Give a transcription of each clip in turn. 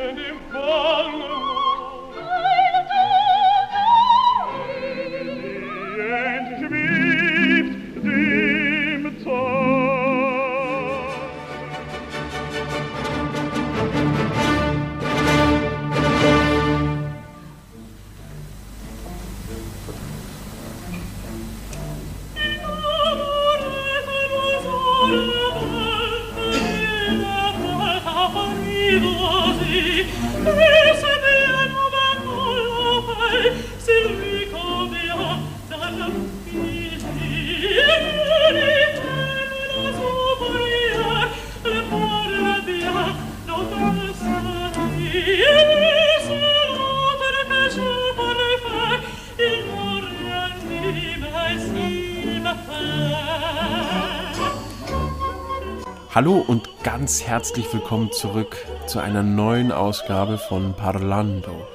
And im Wald. Hallo und ganz herzlich willkommen zurück zu einer neuen Ausgabe von Parlando.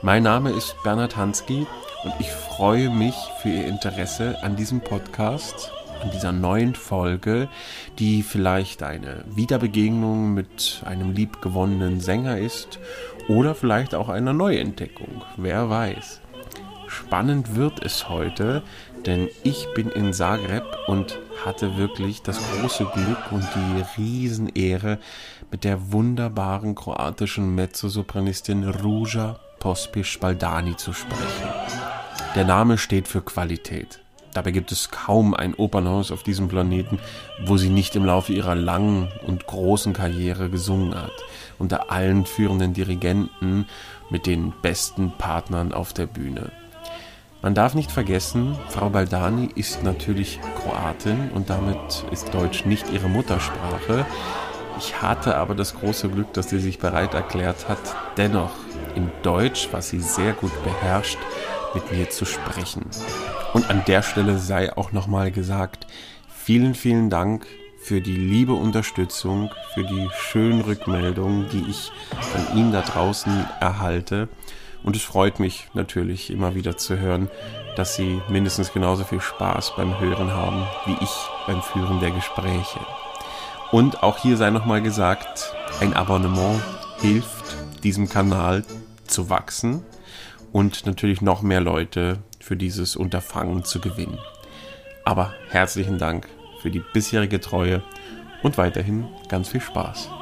Mein Name ist Bernhard Hansky und ich freue mich für Ihr Interesse an diesem Podcast, an dieser neuen Folge, die vielleicht eine Wiederbegegnung mit einem liebgewonnenen Sänger ist oder vielleicht auch eine Neuentdeckung, wer weiß. Spannend wird es heute, denn ich bin in Zagreb und hatte wirklich das große Glück und die Riesenehre, mit der wunderbaren kroatischen Mezzosopranistin Ruja Pospisch-Baldani zu sprechen. Der Name steht für Qualität. Dabei gibt es kaum ein Opernhaus auf diesem Planeten, wo sie nicht im Laufe ihrer langen und großen Karriere gesungen hat, unter allen führenden Dirigenten mit den besten Partnern auf der Bühne. Man darf nicht vergessen, Frau Baldani ist natürlich Kroatin und damit ist Deutsch nicht ihre Muttersprache. Ich hatte aber das große Glück, dass sie sich bereit erklärt hat, dennoch in Deutsch, was sie sehr gut beherrscht, mit mir zu sprechen. Und an der Stelle sei auch nochmal gesagt, vielen, vielen Dank für die liebe Unterstützung, für die schönen Rückmeldungen, die ich von Ihnen da draußen erhalte. Und es freut mich natürlich immer wieder zu hören, dass Sie mindestens genauso viel Spaß beim Hören haben wie ich beim Führen der Gespräche. Und auch hier sei nochmal gesagt, ein Abonnement hilft diesem Kanal zu wachsen und natürlich noch mehr Leute für dieses Unterfangen zu gewinnen. Aber herzlichen Dank für die bisherige Treue und weiterhin ganz viel Spaß.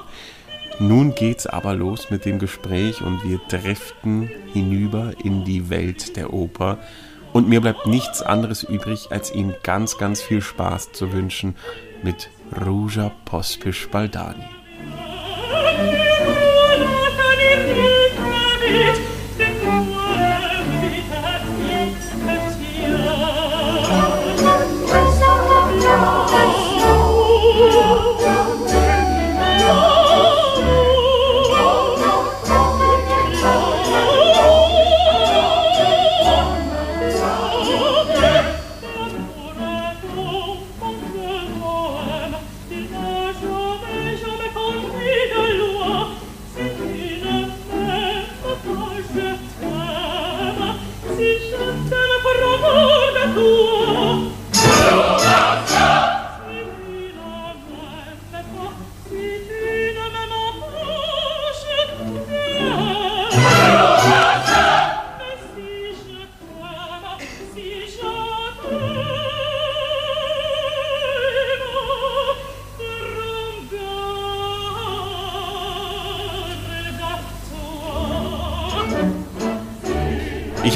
Nun geht's aber los mit dem Gespräch und wir driften hinüber in die Welt der Oper. Und mir bleibt nichts anderes übrig, als Ihnen ganz, ganz viel Spaß zu wünschen mit Ruja Pospisch Baldani.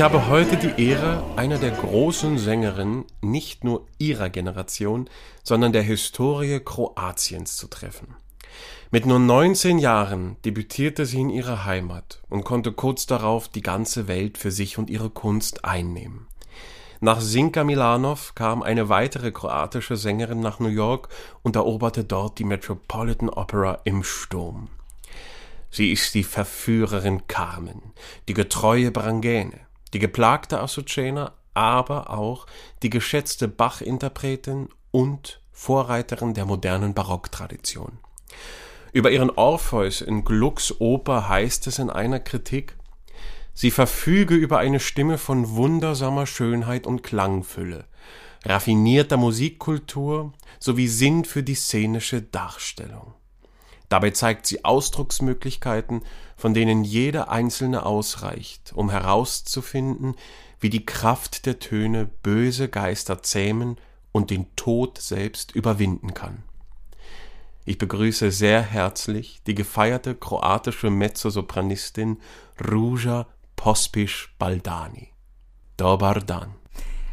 Ich habe heute die Ehre, einer der großen Sängerinnen nicht nur ihrer Generation, sondern der Historie Kroatiens zu treffen. Mit nur 19 Jahren debütierte sie in ihrer Heimat und konnte kurz darauf die ganze Welt für sich und ihre Kunst einnehmen. Nach Sinka Milanov kam eine weitere kroatische Sängerin nach New York und eroberte dort die Metropolitan Opera im Sturm. Sie ist die Verführerin Carmen, die getreue Brangäne, die geplagte Azucena, aber auch die geschätzte Bach-Interpretin und Vorreiterin der modernen Barocktradition. Über ihren Orpheus in Glucks Oper heißt es in einer Kritik, sie verfüge über eine Stimme von wundersamer Schönheit und Klangfülle, raffinierter Musikkultur sowie Sinn für die szenische Darstellung. Dabei zeigt sie Ausdrucksmöglichkeiten, von denen jede einzelne ausreicht, um herauszufinden, wie die Kraft der Töne böse Geister zähmen und den Tod selbst überwinden kann. Ich begrüße sehr herzlich die gefeierte kroatische Mezzosopranistin Ruja Pospisch Baldani. Dobar dan.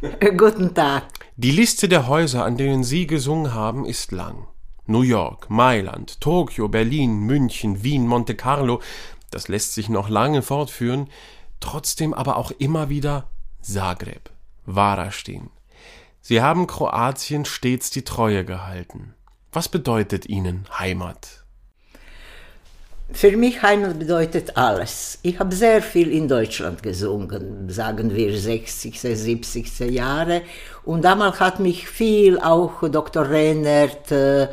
Guten Tag. Die Liste der Häuser, an denen Sie gesungen haben, ist lang. New York, Mailand, Tokio, Berlin, München, Wien, Monte Carlo, das lässt sich noch lange fortführen, trotzdem aber auch immer wieder Zagreb, Varaždin. Sie haben Kroatien stets die Treue gehalten. Was bedeutet Ihnen Heimat? Für mich Heimat bedeutet alles. Ich habe sehr viel in Deutschland gesungen, sagen wir 60er, 70er Jahre. Und damals hat mich viel auch Dr. Rennert, äh,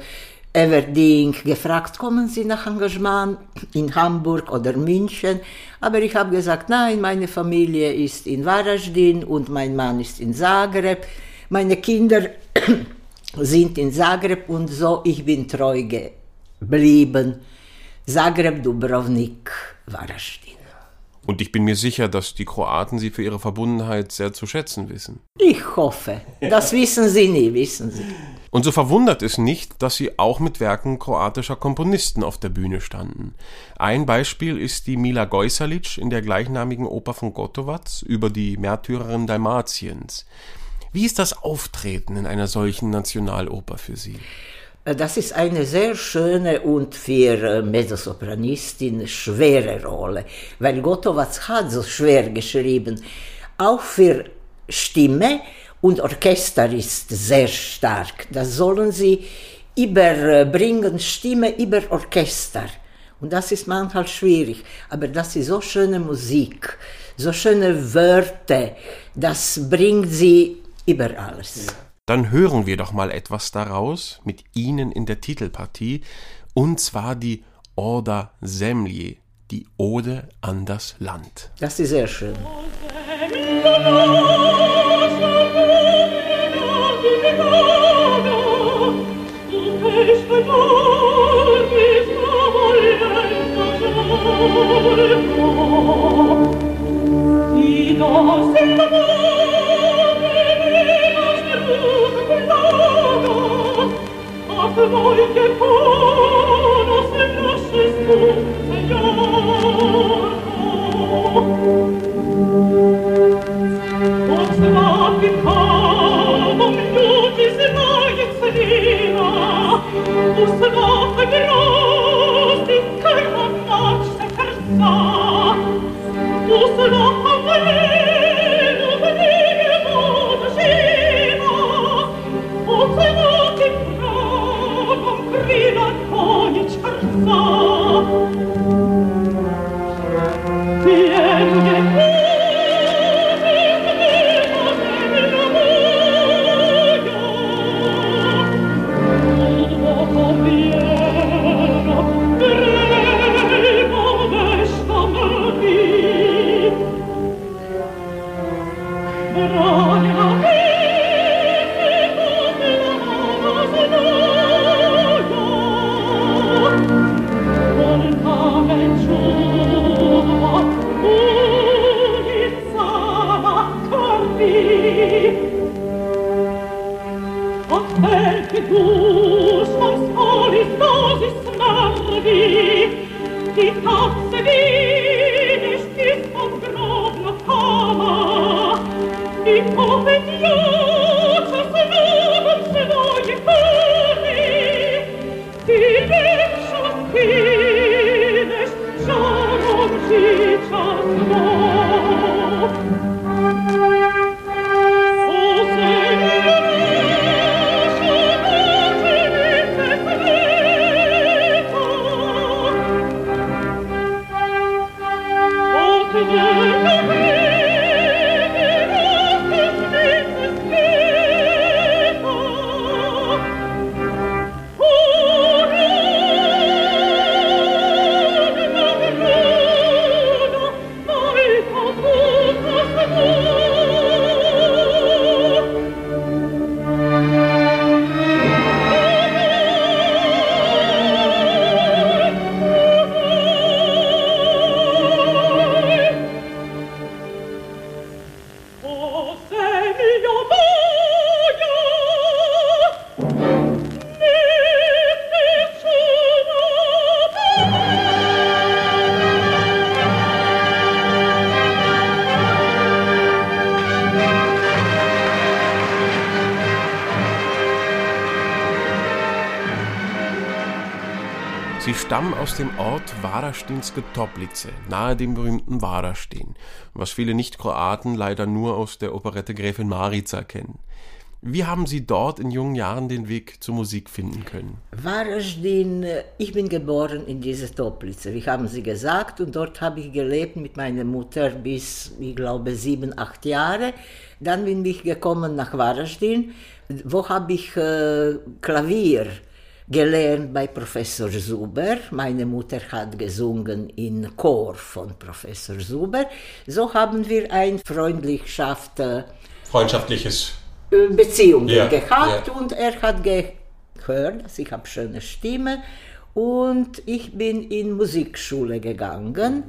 Everding gefragt, kommen Sie nach Engagement in Hamburg oder München? Aber ich habe gesagt, nein, meine Familie ist in Varaždin und mein Mann ist in Zagreb. Meine Kinder sind in Zagreb und so, ich bin treu geblieben. Zagreb, Dubrovnik, Varaždin. Und ich bin mir sicher, dass die Kroaten Sie für Ihre Verbundenheit sehr zu schätzen wissen. Ich hoffe. Das wissen Sie nie, wissen Sie. Und so verwundert es nicht, dass Sie auch mit Werken kroatischer Komponisten auf der Bühne standen. Ein Beispiel ist die Mila Gojsalic in der gleichnamigen Oper von Gotovac über die Märtyrerin Dalmatiens. Wie ist das Auftreten in einer solchen Nationaloper für Sie? Das ist eine sehr schöne und für Mezzosopranistin schwere Rolle, weil Gotovac hat so schwer geschrieben. Auch für Stimme und Orchester ist sehr stark. Das sollen sie überbringen, Stimme über Orchester. Und das ist manchmal schwierig, aber das ist so schöne Musik, so schöne Wörter, das bringt sie über alles. Dann hören wir doch mal etwas daraus mit Ihnen in der Titelpartie, und zwar die Orda Semlje, die Ode an das Land. Das ist sehr schön. Amore, dem Ort Varastinske Toplice, nahe dem berühmten Varastin, was viele Nicht-Kroaten leider nur aus der Operette Gräfin Marica kennen. Wie haben Sie dort in jungen Jahren den Weg zur Musik finden können? Varastin, ich bin geboren in dieser Toplice, wie haben Sie gesagt, und dort habe ich gelebt mit meiner Mutter bis, ich glaube, sieben, acht Jahre. Dann bin ich gekommen nach Varastin, wo habe ich äh, Klavier gelernt bei Professor Zuber. Meine Mutter hat gesungen in Chor von Professor Zuber. So haben wir ein Freundschaft, äh, Freundschaftliches Beziehungen Ja, gehabt ja. und er hat gehört, dass ich habe schöne Stimme und ich bin in Musikschule gegangen.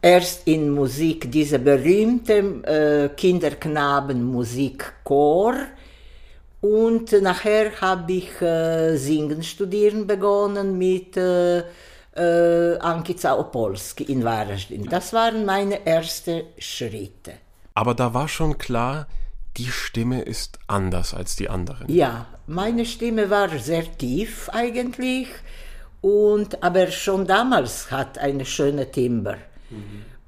Erst in Musik, diese berühmte äh, Kinderknaben-Musikchor und nachher habe ich äh, Singen studieren begonnen mit äh, äh, Ankica Opolski in Varaždin. Das waren meine ersten Schritte. Aber da war schon klar, die Stimme ist anders als die anderen. Ja, meine Stimme war sehr tief eigentlich, und, aber schon damals hat eine schöne Timbre.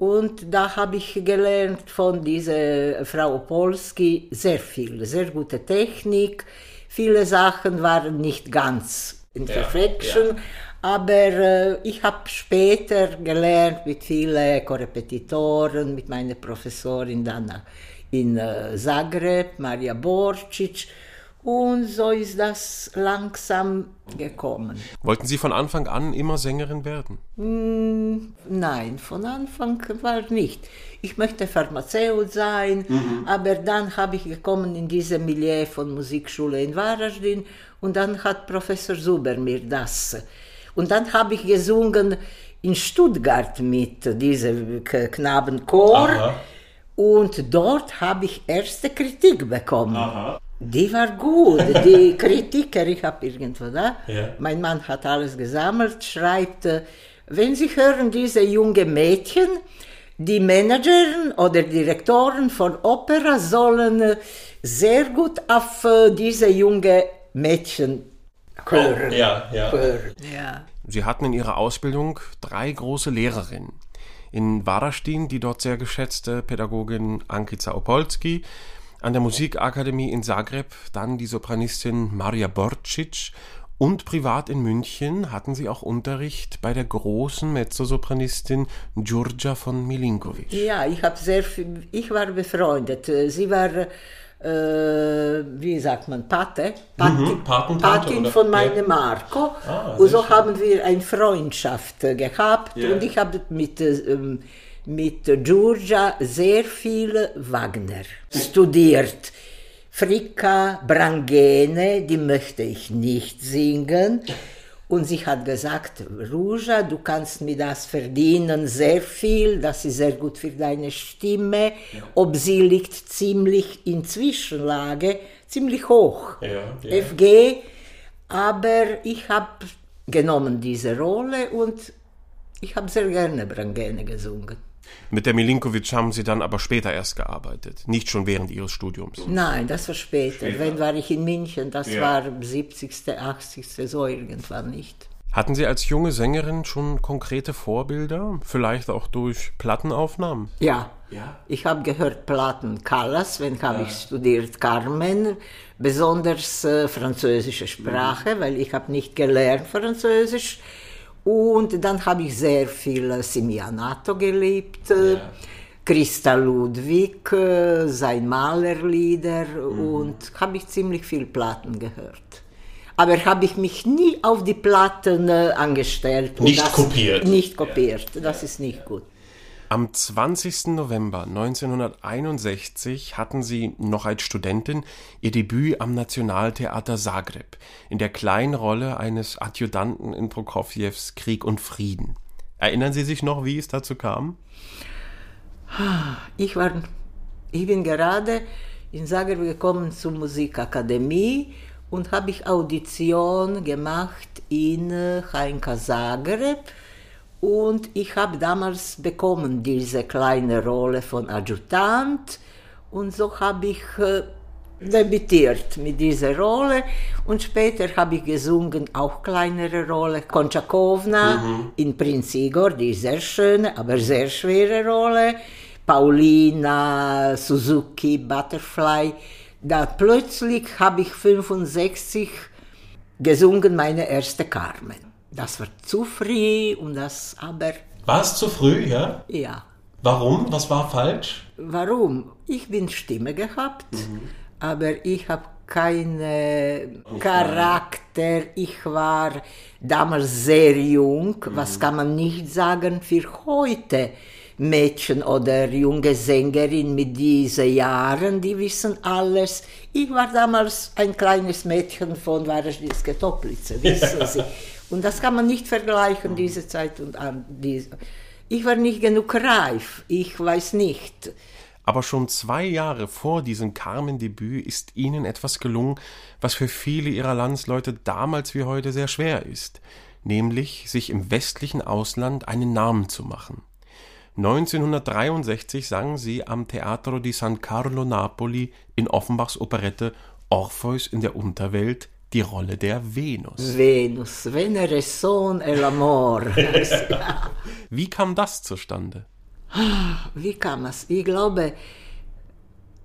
Und da habe ich gelernt von dieser Frau Opolski sehr viel, sehr gute Technik. Viele Sachen waren nicht ganz in Perfection, aber äh, ich habe später gelernt mit vielen Korrepetitoren, mit meiner Professorin dann in äh, Zagreb, Maria Borcic. Und so ist das langsam gekommen. Wollten Sie von Anfang an immer Sängerin werden? Nein, von Anfang war nicht. Ich möchte Pharmazeut sein, aber dann habe ich gekommen in diese Milieu von Musikschule in Varaždin und dann hat Professor Zuber mir das. Und dann habe ich gesungen in Stuttgart mit diesem Knabenchor und dort habe ich erste Kritik bekommen. Die war gut, die Kritiker, ich habe irgendwo da, Ja. mein Mann hat alles gesammelt, schreibt, äh, wenn Sie hören, diese junge Mädchen, die Managerin oder Direktoren von Opera sollen äh, sehr gut auf äh, diese junge Mädchen hören. ja, ja. hören. Ja. Sie hatten in Ihrer Ausbildung drei große Lehrerinnen. In Varastin die dort sehr geschätzte Pädagogin Ankica Opolski, an der Musikakademie in Zagreb dann die Sopranistin Maria Borcic und privat in München hatten sie auch Unterricht bei der großen Mezzosopranistin Giorgia von Milinkovic. Ja, ich habe sehr viel, ich war befreundet. Sie war, äh, wie sagt man, Pate, Mhm, Patin oder? von Ja. meinem Marco. Ah, und so schön. haben wir eine Freundschaft gehabt Ja. und ich habe mit, äh, mit Giorgia sehr viel Wagner studiert. Fricka Brangene, die möchte ich nicht singen. Und sie hat gesagt, Ruja, du kannst mir das verdienen, sehr viel, das ist sehr gut für deine Stimme. Ob sie liegt ziemlich in Zwischenlage, ziemlich hoch. Ja, ja. FG, aber ich habe genommen diese Rolle und ich habe sehr gerne Brangene gesungen. Mit der Milinkovic haben sie dann aber später erst gearbeitet, nicht schon während ihres Studiums. Nein, das war später. Wenn war ich in München, das Ja. war 70., 80., so irgendwann nicht. Hatten Sie als junge Sängerin schon konkrete Vorbilder, vielleicht auch durch Plattenaufnahmen? Ja. Ja. Ich habe gehört Platten Callas, wenn habe ich studiert Carmen, besonders äh, französische Sprache, weil ich habe nicht gelernt Französisch. Und dann habe ich sehr viel Simianato geliebt, äh, Christa Ludwig, äh, sein Malerlieder und habe ich ziemlich viel Platten gehört. Aber habe ich mich nie auf die Platten äh, angestellt. Nicht kopiert. Nicht kopiert, das ist nicht gut. Am 20. November 1961 hatten sie noch als Studentin ihr Debüt am Nationaltheater Zagreb in der kleinen Rolle eines Adjutanten in Prokofjews Krieg und Frieden. Erinnern Sie sich noch, wie es dazu kam? Ich, war, ich bin gerade in Zagreb gekommen zur Musikakademie und habe ich Audition gemacht in Heinka Zagreb und ich habe damals bekommen diese kleine Rolle von Adjutant und so habe ich äh, debütiert mit dieser Rolle und später habe ich gesungen auch kleinere Rolle Konchakovna in Prinz Igor, die sehr schöne, aber sehr schwere Rolle. Paulina, Suzuki, Butterfly. Da plötzlich habe ich 65 gesungen meine erste Carmen. Das war zu früh und das aber War es zu früh, ja? ja. Warum? Was war falsch? Warum? Ich bin Stimme gehabt, aber ich habe keinen Charakter. Ich war damals sehr jung. Was kann man nicht sagen für heute? Mädchen oder junge Sängerin mit diesen Jahren, die wissen alles. Ich war damals ein kleines Mädchen von Warschawske Toplice, wissen Sie. Und das kann man nicht vergleichen, diese Zeit und an diese. Ich war nicht genug reif, ich weiß nicht. Aber schon zwei Jahre vor diesem Carmen-Debüt ist ihnen etwas gelungen, was für viele ihrer Landsleute damals wie heute sehr schwer ist, nämlich sich im westlichen Ausland einen Namen zu machen. 1963 sang sie am Teatro di San Carlo Napoli in Offenbachs Operette Orpheus in der Unterwelt die Rolle der Venus. Venus, Venere son e l'amor. Wie kam das zustande? Wie kam es? Ich glaube,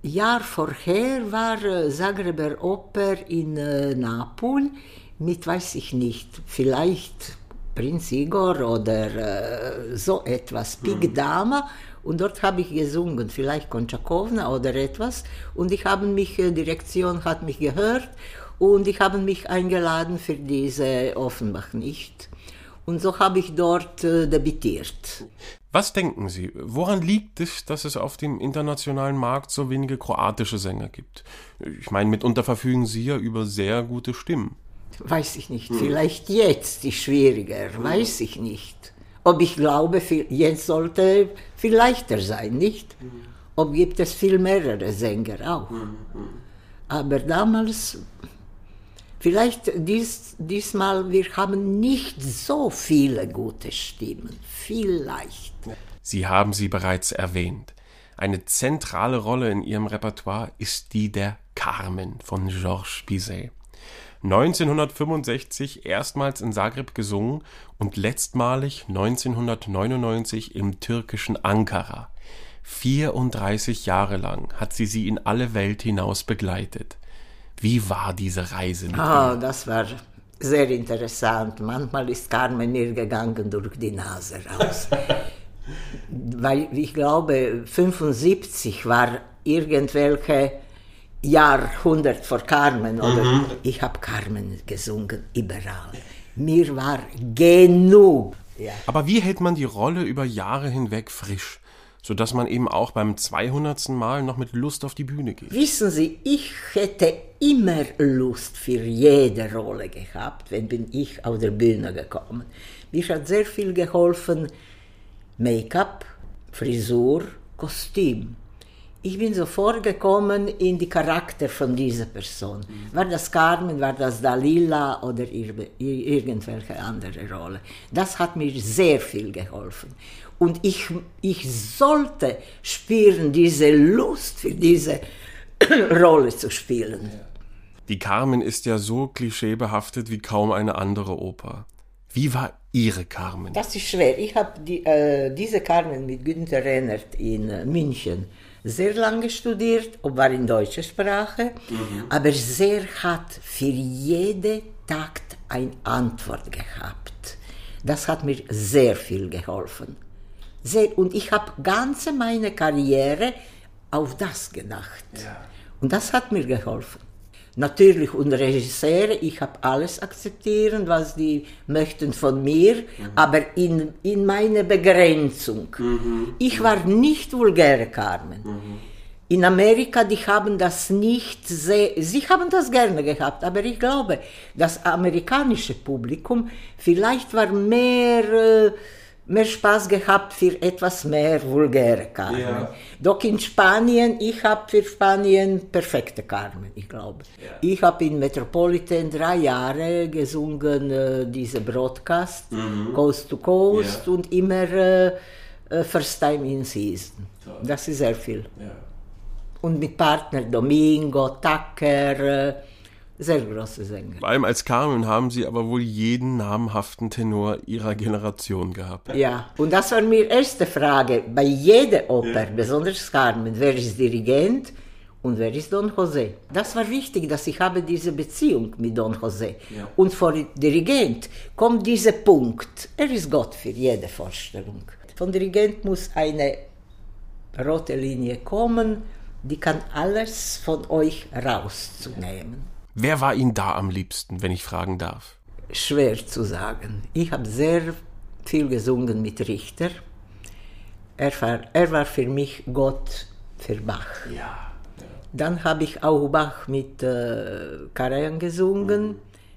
Jahr vorher war äh, Zagreber Oper in äh, Napoli mit, weiß ich nicht, vielleicht Prinz Igor oder äh, so etwas, Pig Dama. Und dort habe ich gesungen, vielleicht Konchakovna oder etwas. Und ich habe mich, Direktion hat mich gehört und ich habe mich eingeladen für diese Offenbach nicht. Und so habe ich dort äh, debütiert. Was denken Sie, woran liegt es, dass es auf dem internationalen Markt so wenige kroatische Sänger gibt? Ich meine, mitunter verfügen Sie ja über sehr gute Stimmen. Weiß ich nicht. Vielleicht jetzt ist schwieriger, weiß ich nicht. Ob ich glaube, jetzt sollte viel leichter sein, nicht? Ob gibt es viel mehrere Sänger auch. Aber damals, vielleicht dies, diesmal, wir haben nicht so viele gute Stimmen. Vielleicht. Sie haben sie bereits erwähnt. Eine zentrale Rolle in ihrem Repertoire ist die der Carmen von Georges Bizet. 1965 erstmals in Zagreb gesungen und letztmalig 1999 im türkischen Ankara. 34 Jahre lang hat sie sie in alle Welt hinaus begleitet. Wie war diese Reise mit Ah, das war sehr interessant. Manchmal ist Carmen mir gegangen durch die Nase raus. Weil ich glaube, 75 war irgendwelche Jahrhundert vor Carmen. Oder Ich habe Carmen gesungen, überall. Mir war genug. Ja. Aber wie hält man die Rolle über Jahre hinweg frisch, sodass man eben auch beim 200. Mal noch mit Lust auf die Bühne geht? Wissen Sie, ich hätte immer Lust für jede Rolle gehabt, wenn bin ich auf der Bühne gekommen. Mir hat sehr viel geholfen, Make-up, Frisur, Kostüm. Ich bin sofort gekommen in die Charakter von dieser Person. War das Carmen, war das Dalila oder irgendwelche andere Rolle. Das hat mir sehr viel geholfen. Und ich, ich sollte spüren, diese Lust für diese Rolle zu spielen. Die Carmen ist ja so klischeebehaftet wie kaum eine andere Oper. Wie war Ihre Carmen? Das ist schwer. Ich habe die, äh, diese Carmen mit Günther Rennert in äh, München sehr lange studiert, ob war in deutscher Sprache, aber sehr hat für jede Takt eine Antwort gehabt. Das hat mir sehr viel geholfen. Und ich habe ganze meine Karriere auf das gedacht. Und das hat mir geholfen. Natürlich, und Regisseure, ich habe alles akzeptieren, was die möchten von mir, aber in, in meine Begrenzung. Ich war nicht vulgäre Carmen. In Amerika, die haben das nicht sehr, sie haben das gerne gehabt, aber ich glaube, das amerikanische Publikum vielleicht war mehr, äh, mehr Spaß gehabt für etwas mehr vulgäre Carmen. Ja. Doch in Spanien, ich habe für Spanien perfekte Carmen, ich glaube. Ich habe in Metropolitan drei Jahre gesungen, äh, diese Broadcast, Coast to Coast Ja. und immer äh, äh, First Time in Season. Das ist sehr viel. Und Und mit Partner Domingo, Tucker, äh, sehr große Sänger. Vor allem als Carmen haben Sie aber wohl jeden namhaften Tenor Ihrer Generation gehabt. Ja, und das war mir erste Frage bei jeder Oper, besonders Carmen, wer ist Dirigent und wer ist Don José? Das war wichtig, dass ich habe diese Beziehung mit Don José. Und vor Dirigent kommt dieser Punkt, er ist Gott für jede Vorstellung. Von Dirigent muss eine rote Linie kommen, die kann alles von euch rauszunehmen. Wer war Ihnen da am liebsten, wenn ich fragen darf? Schwer zu sagen. Ich habe sehr viel gesungen mit Richter. Er war, er war für mich Gott für Bach. Ja. Dann habe ich auch Bach mit äh, Karajan gesungen.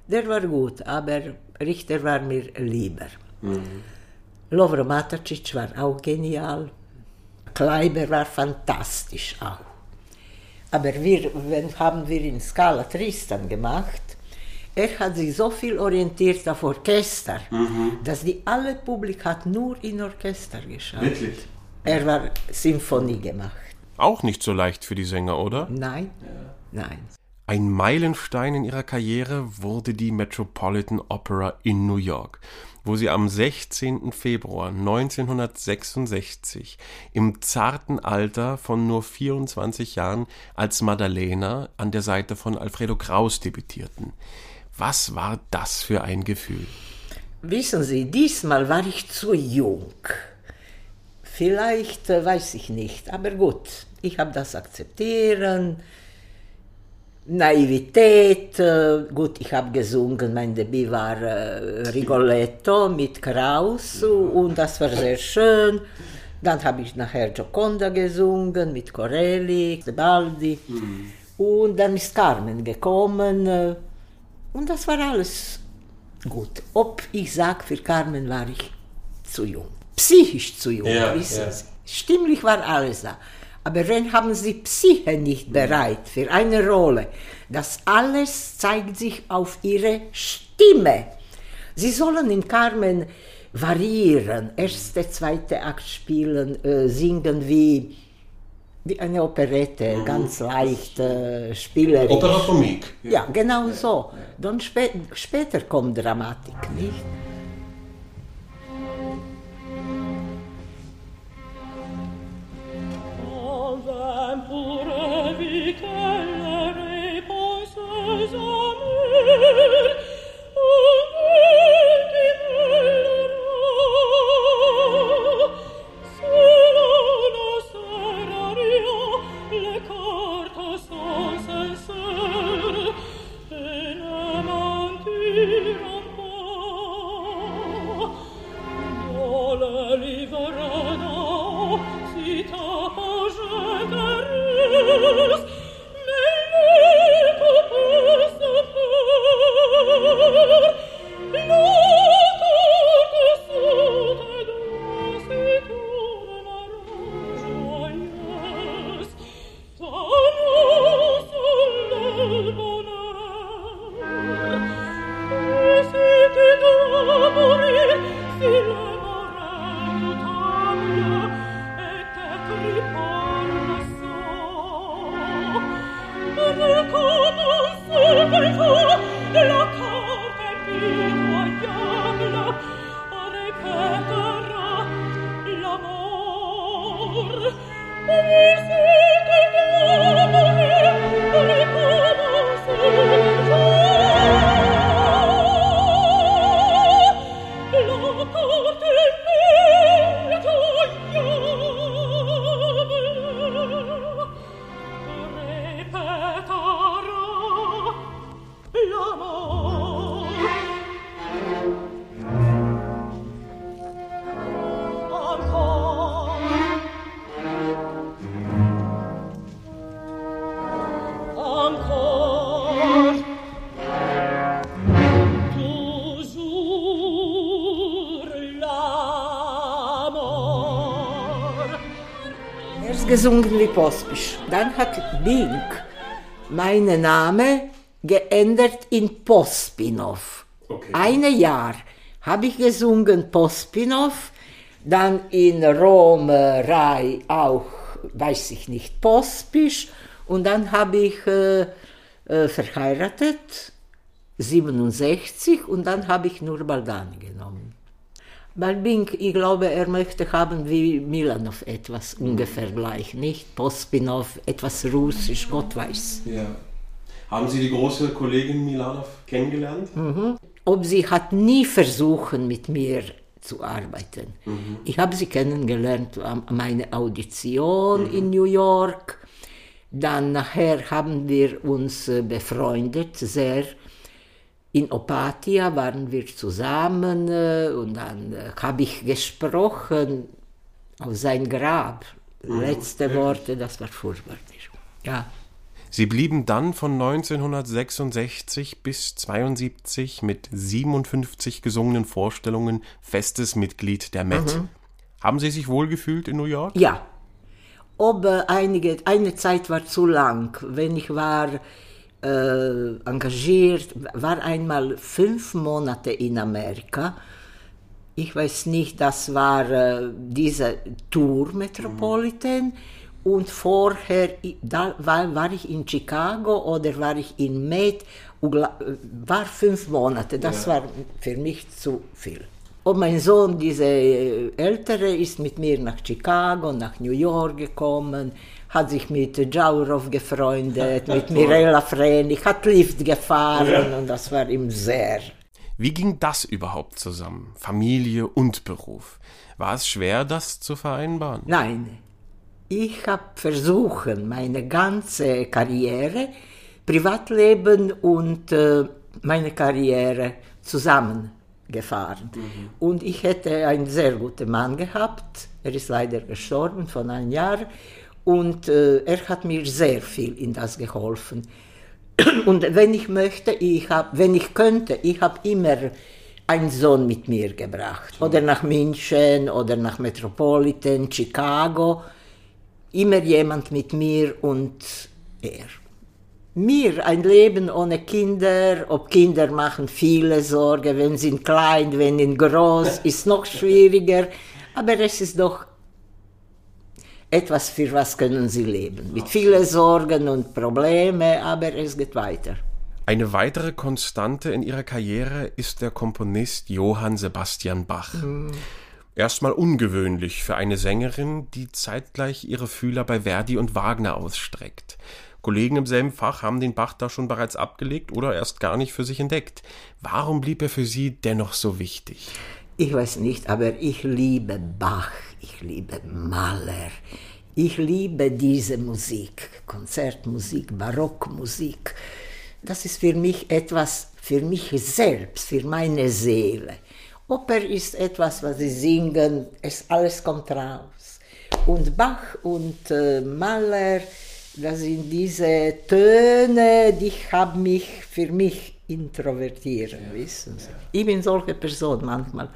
Der war gut, aber Richter war mir lieber. Lovro Matacic war auch genial. Kleiber war fantastisch auch. Aber wir wenn, haben wir in Scala Tristan gemacht. Er hat sich so viel orientiert auf Orchester, dass die alle Publik hat nur in Orchester geschaut. Wirklich? Er war Symphonie gemacht. Auch nicht so leicht für die Sänger, oder? Nein, nein. Ein Meilenstein in ihrer Karriere wurde die Metropolitan Opera in New York, wo sie am 16. Februar 1966 im zarten Alter von nur 24 Jahren als Maddalena an der Seite von Alfredo Kraus debütierten. Was war das für ein Gefühl? Wissen Sie, diesmal war ich zu jung. Vielleicht äh, weiß ich nicht, aber gut, ich habe das akzeptieren. Naivität, äh, gut, ich habe gesungen, mein Debüt war äh, Rigoletto mit Kraus und das war sehr schön. Dann habe ich nachher Gioconda gesungen mit Corelli, Tebaldi und dann ist Carmen gekommen äh, und das war alles gut. Ob ich sage, für Carmen war ich zu jung, psychisch zu jung, Ja, wissen ja. Sie. Stimmlich war alles da. Aber wenn haben Sie Psyche nicht bereit für eine Rolle, das alles zeigt sich auf Ihre Stimme. Sie sollen in Carmen variieren, erste, zweite Akt spielen, äh, singen wie, wie eine Operette, ganz leicht, äh, spielerisch. Operaphonique. Ja, genau so. Dann spä später kommt Dramatik, nicht? Gesungen wie Pospisch. Dann hat Bing meinen Namen geändert in Pospinov. Okay. Ein Jahr habe ich gesungen Pospinov, dann in Rom äh, Rai auch weiß ich nicht, Pospisch und dann habe ich äh, äh, verheiratet, 67 und dann habe ich nur Baldani genommen. Balbink, ich glaube, er möchte haben wie Milanov etwas ungefähr gleich, nicht? Pospinov, etwas Russisch, Gott weiß. Ja. Haben Sie die große Kollegin Milanov kennengelernt? Ob sie hat nie versuchen, mit mir zu arbeiten. Ich habe sie kennengelernt an meine Audition in New York. Dann nachher haben wir uns äh, befreundet, sehr. In Opatia waren wir zusammen äh, und dann äh, habe ich gesprochen auf sein Grab. Letzte Worte, das war furchtbar. Ja. Sie blieben dann von 1966 bis 72 mit 57 gesungenen Vorstellungen festes Mitglied der Met. Haben Sie sich wohlgefühlt in New York? Ja. Aber einige, eine Zeit war zu lang. Wenn ich war äh, engagiert, war einmal fünf Monate in Amerika. Ich weiß nicht, das war äh, diese Tour Metropolitan. Und vorher da war, war ich in Chicago oder war ich in Med, ugla- war fünf Monate. Das war für mich zu viel. Und mein Sohn, diese äh, Ältere, ist mit mir nach Chicago, nach New York gekommen, hat sich mit Jaurov gefreundet, mit Mirella Frenig, hat Lift gefahren und das war ihm sehr. Wie ging das überhaupt zusammen? Familie und Beruf. War es schwer, das zu vereinbaren? Nein, ich habe versucht, meine ganze Karriere, Privatleben und äh, meine Karriere zusammengefahren. Und ich hätte einen sehr guten Mann gehabt. Er ist leider gestorben von einem Jahr. Und äh, er hat mir sehr viel in das geholfen. Und wenn ich möchte, ich hab, wenn ich könnte, ich habe immer einen Sohn mit mir gebracht. Oder nach München oder nach Metropolitan, Chicago. Immer jemand mit mir und er. Mir ein Leben ohne Kinder, ob Kinder machen viele Sorge, wenn sie klein, wenn sie groß, ist noch schwieriger. Aber es ist doch etwas, für was können sie leben. Mit vielen Sorgen und Problemen, aber es geht weiter. Eine weitere Konstante in ihrer Karriere ist der Komponist Johann Sebastian Bach. Erstmal ungewöhnlich für eine Sängerin, die zeitgleich ihre Fühler bei Verdi und Wagner ausstreckt. Kollegen im selben Fach haben den Bach da schon bereits abgelegt oder erst gar nicht für sich entdeckt. Warum blieb er für Sie dennoch so wichtig? Ich weiß nicht, aber ich liebe Bach, ich liebe Mahler, ich liebe diese Musik, Konzertmusik, Barockmusik. Das ist für mich etwas, für mich selbst, für meine Seele. Oper ist etwas, was sie singen, es alles kommt raus. Und Bach und äh, Mahler, das sind diese Töne, die haben mich für mich introvertieren, wissen Sie. Ich bin solche Person manchmal.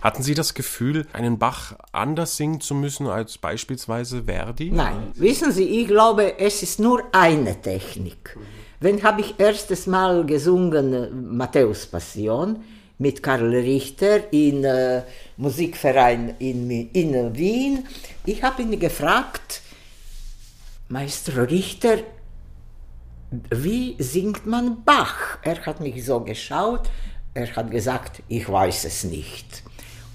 Hatten Sie das Gefühl, einen Bach anders singen zu müssen als beispielsweise Verdi? Nein, wissen Sie, ich glaube, es ist nur eine Technik. Wenn habe ich erstes Mal gesungen äh, Matthäus Passion mit Karl Richter in äh, Musikverein in, in Wien. Ich habe ihn gefragt, Maestro Richter, wie singt man Bach? Er hat mich so geschaut, er hat gesagt, ich weiß es nicht.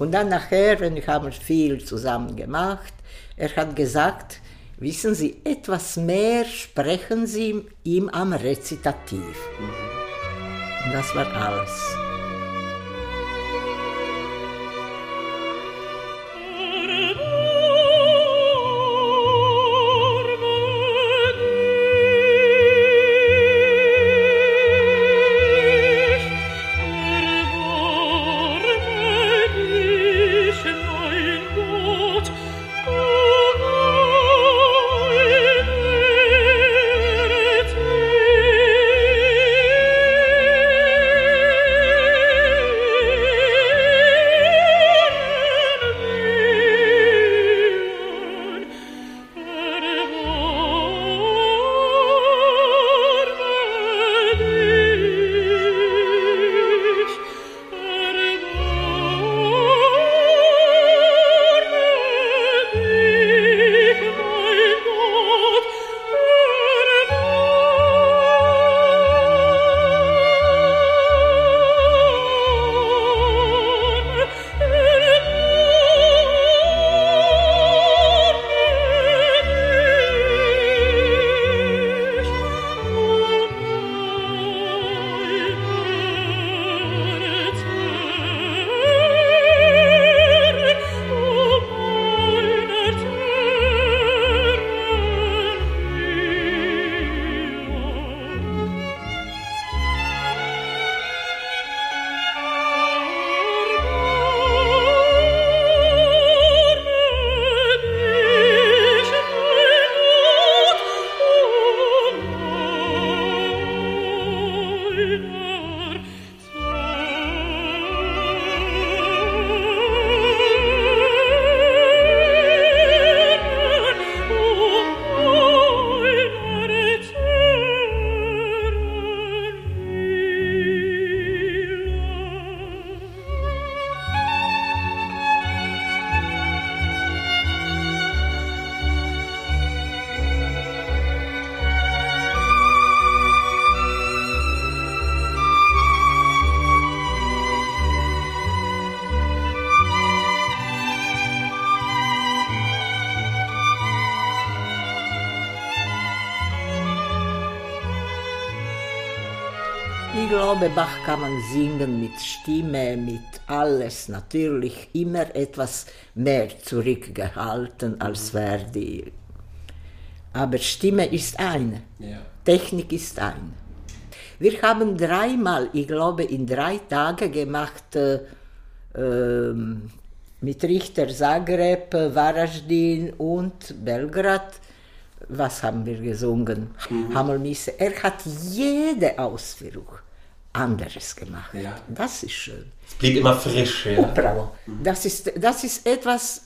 Und dann nachher, wenn wir haben viel zusammen gemacht, er hat gesagt, wissen Sie, etwas mehr sprechen Sie ihm am Rezitativ. Und das war alles. Glaube, Bach kann man singen mit Stimme, mit alles, natürlich immer etwas mehr zurückgehalten als Verdi. Aber Stimme ist eine, Technik ist eine. Wir haben dreimal, ich glaube, in drei Tagen gemacht äh, ähm, mit Richter Zagreb, Varaždin und Belgrad. Was haben wir gesungen? Hammelmisse. Er hat jede Ausführung anderes gemacht. Ja. Das ist schön. Es blieb immer frisch, ja. Bravo. Das ist, das ist etwas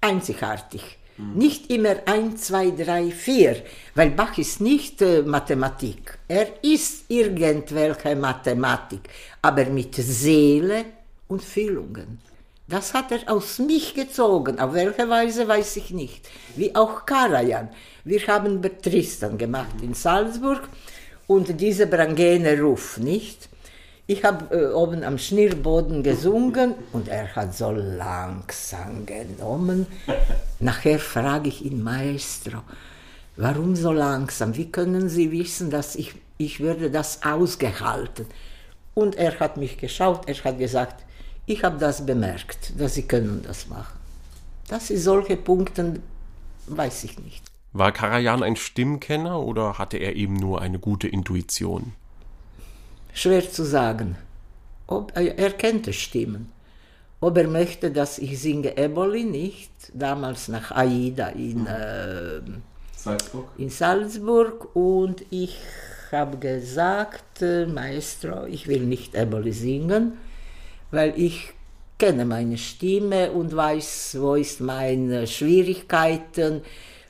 einzigartig. Nicht immer 1, 2, 3, 4, weil Bach ist nicht äh, Mathematik. Er ist irgendwelche Mathematik, aber mit Seele und Fühlungen. Das hat er aus mich gezogen. Auf welche Weise weiß ich nicht. Wie auch Karajan. Wir haben Tristan gemacht in Salzburg und diese Brangene Ruf, nicht? Ich habe äh, oben am Schnürboden gesungen und er hat so langsam genommen. Nachher frage ich ihn, Maestro, warum so langsam? Wie können Sie wissen, dass ich, ich würde das ausgehalten? Und er hat mich geschaut, er hat gesagt, ich habe das bemerkt, dass Sie können das machen. Das ist solche Punkte, weiß ich nicht. War Karajan ein Stimmkenner oder hatte er eben nur eine gute Intuition? Schwer zu sagen. Ob, er kennt Stimmen. Ob er möchte, dass ich singe Eboli nicht, damals nach Aida in, äh, Salzburg? in Salzburg und ich habe gesagt, äh, Maestro, ich will nicht Eboli singen, weil ich kenne meine Stimme und weiß, wo ist meine Schwierigkeiten,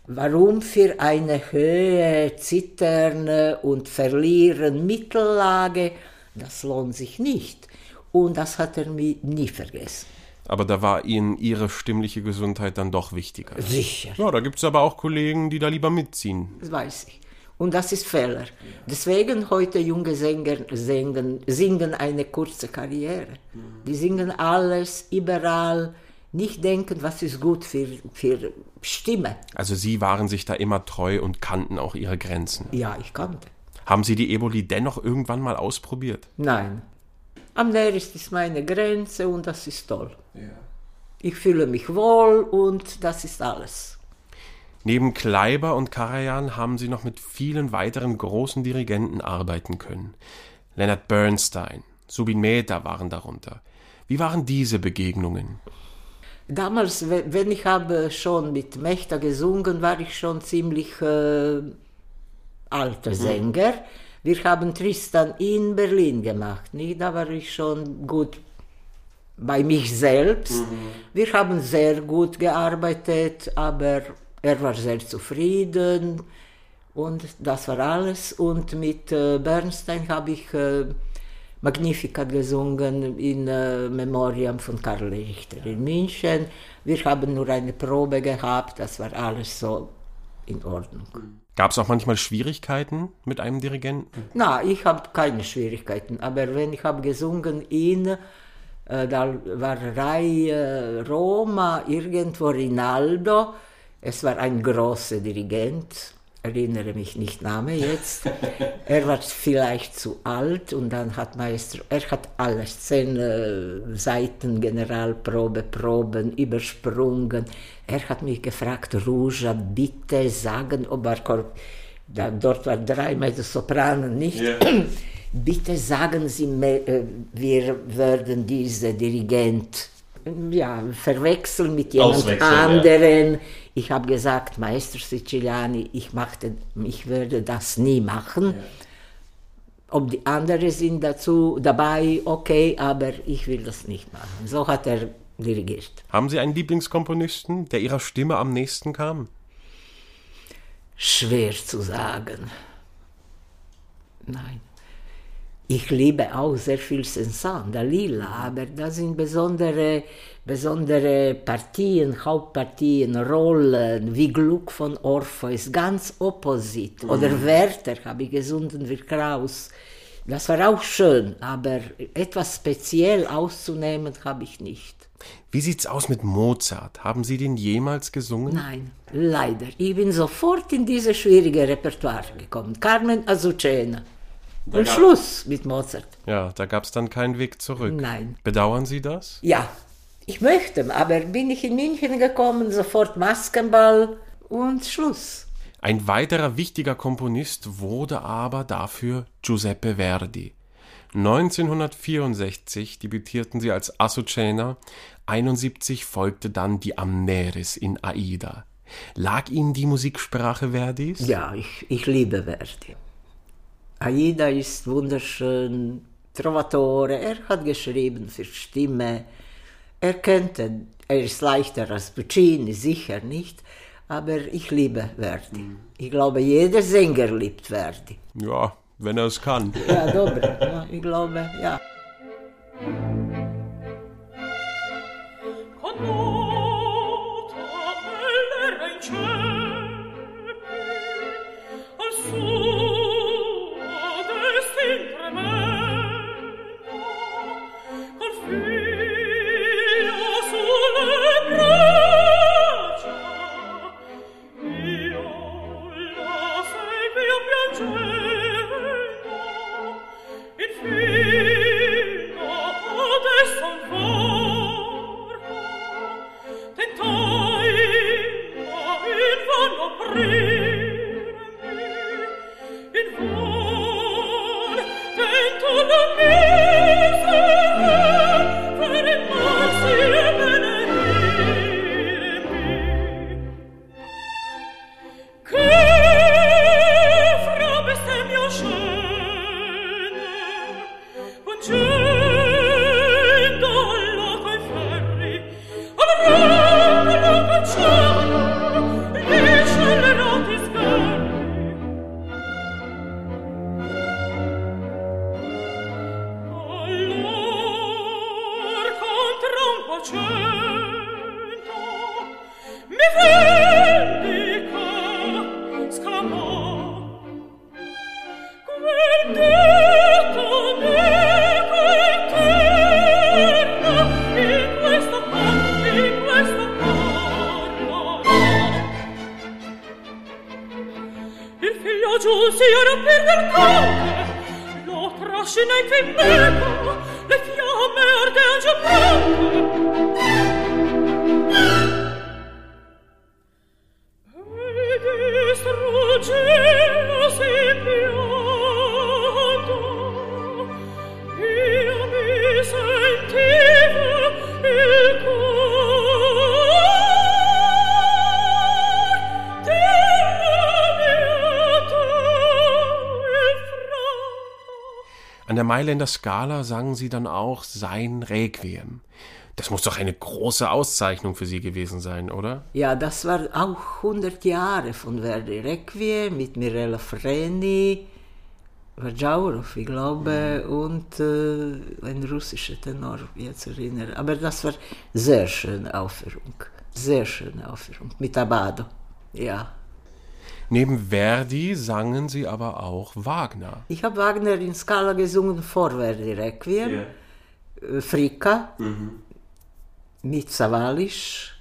warum für eine Höhe zittern und verlieren Mittellage, das lohnt sich nicht. Und das hat er mir nie vergessen. Aber da war Ihnen Ihre stimmliche Gesundheit dann doch wichtiger. Sicher. Ja, da gibt es aber auch Kollegen, die da lieber mitziehen. Das weiß ich. Und das ist Fehler. Deswegen heute junge Sänger singen, singen eine kurze Karriere. Die singen alles, überall, nicht denken, was ist gut für, für Stimme. Also Sie waren sich da immer treu und kannten auch Ihre Grenzen. Ja, ich kannte. Haben Sie die Eboli dennoch irgendwann mal ausprobiert? Nein. Am nächsten ist meine Grenze und das ist toll. Ich fühle mich wohl und das ist alles. Neben Kleiber und Karajan haben Sie noch mit vielen weiteren großen Dirigenten arbeiten können. Leonard Bernstein, Subin Mehta waren darunter. Wie waren diese Begegnungen? Damals, we- wenn ich habe schon mit Mechta gesungen, war ich schon ziemlich äh, alter Sänger. Wir haben Tristan in Berlin gemacht, nicht? da war ich schon gut bei mich selbst. Wir haben sehr gut gearbeitet, aber er war sehr zufrieden und das war alles. Und mit äh, Bernstein habe ich äh, Magnificat gesungen in äh, Memoriam von Karl Richter in München. Wir haben nur eine Probe gehabt, das war alles so in Ordnung. Gab es auch manchmal Schwierigkeiten mit einem Dirigenten? Na, ich habe keine Schwierigkeiten, aber wenn ich habe gesungen in, äh, da war Rai äh, Roma, irgendwo Rinaldo, es war ein großer Dirigent, erinnere mich nicht Name jetzt, er war vielleicht zu alt und dann hat Maestro, er hat alles, zehn äh, Seiten Generalprobe, Proben übersprungen, er hat mich gefragt, Ruja, bitte sagen, ob er, da, dort war drei Meter Sopranen, nicht? Bitte sagen Sie mir, äh, wir würden diese Dirigent ja, verwechseln mit jemand Auswechseln, ja. anderen. Ich habe gesagt, Maestro Siciliani, ich, machte, ich würde das nie machen. Ob die anderen sind dazu dabei, okay, aber ich will das nicht machen. So hat er dirigiert. Haben Sie einen Lieblingskomponisten, der Ihrer Stimme am nächsten kam? Schwer zu sagen. Nein. Ich liebe auch sehr viel Saint-Saëns, Dalila, aber das sind besondere, besondere Partien, Hauptpartien, Rollen, wie Glück von Orpheus, ganz opposit. Oder Werther habe ich gesungen wie Kraus. Das war auch schön, aber etwas speziell auszunehmen habe ich nicht. Wie sieht's aus mit Mozart? Haben Sie den jemals gesungen? Nein, leider. Ich bin sofort in dieses schwierige Repertoire gekommen. Carmen Azucena. Und Schluss mit Mozart. Ja, da gab es dann keinen Weg zurück. Nein. Bedauern Sie das? Ja, ich möchte, aber bin ich in München gekommen, sofort Maskenball und Schluss. Ein weiterer wichtiger Komponist wurde aber dafür Giuseppe Verdi. 1964 debütierten sie als Azucena, 71 folgte dann die Amneris in Aida. Lag Ihnen die Musiksprache Verdis? Ja, ich, ich liebe Verdi. Aida ist wunderschön, Trovatore, er hat geschrieben für Stimme. Er könnte, er ist leichter als Puccini, sicher nicht, aber ich liebe Verdi. Ich glaube, jeder Sänger liebt Verdi. Ja, wenn er es kann. Ja, dobre, ich glaube, ja. con Mailänder Scala sangen sie dann auch sein Requiem. Das muss doch eine große Auszeichnung für Sie gewesen sein, oder? Ja, das war auch 100 Jahre von Verdi Requiem mit Mirella Freni, Vajaurov, ich glaube, und äh, ein russischer Tenor, jetzt erinnere. Aber das war sehr schöne Aufführung, sehr schöne Aufführung mit Abado, ja. Neben Verdi sangen sie aber auch Wagner. Ich habe Wagner in Scala gesungen vor Verdi Requiem, äh, Fricka mit Savalisch.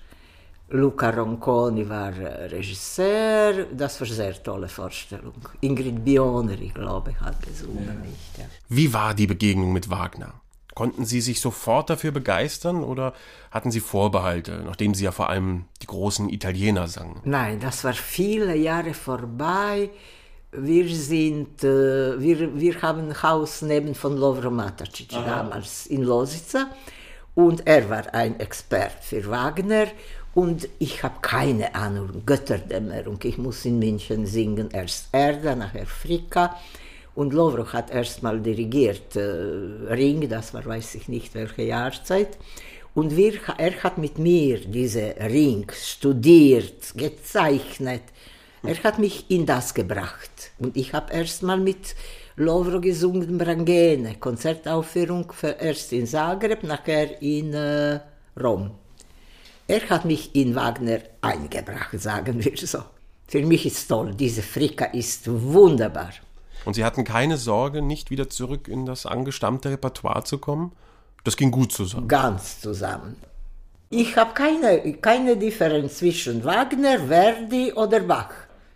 Luca Ronconi war äh, Regisseur, das war eine sehr tolle Vorstellung. Ingrid Bioner, ich glaube, hat gesungen. Nicht, ja. Wie war die Begegnung mit Wagner? Konnten Sie sich sofort dafür begeistern oder hatten Sie Vorbehalte, nachdem Sie ja vor allem die großen Italiener sangen? Nein, das war viele Jahre vorbei. Wir sind, äh, wir, wir haben ein Haus neben von Lovro Matacic damals in Losica und er war ein Expert für Wagner und ich habe keine Ahnung, Götterdämmerung. Ich muss in München singen, erst er, dann nachher Fricka. Und Lovro hat erstmal dirigiert äh, Ring, das war weiß ich nicht welche Jahrzeit. Und wir, er hat mit mir diese Ring studiert, gezeichnet. Er hat mich in das gebracht. Und ich habe erstmal mit Lovro gesungen Brangene, Konzertaufführung für, erst in Zagreb, nachher in äh, Rom. Er hat mich in Wagner eingebracht, sagen wir so. Für mich ist toll, diese Fricka ist wunderbar. Und Sie hatten keine Sorge, nicht wieder zurück in das angestammte Repertoire zu kommen? Das ging gut zusammen. Ganz zusammen. Ich habe keine, keine Differenz zwischen Wagner, Verdi oder Bach.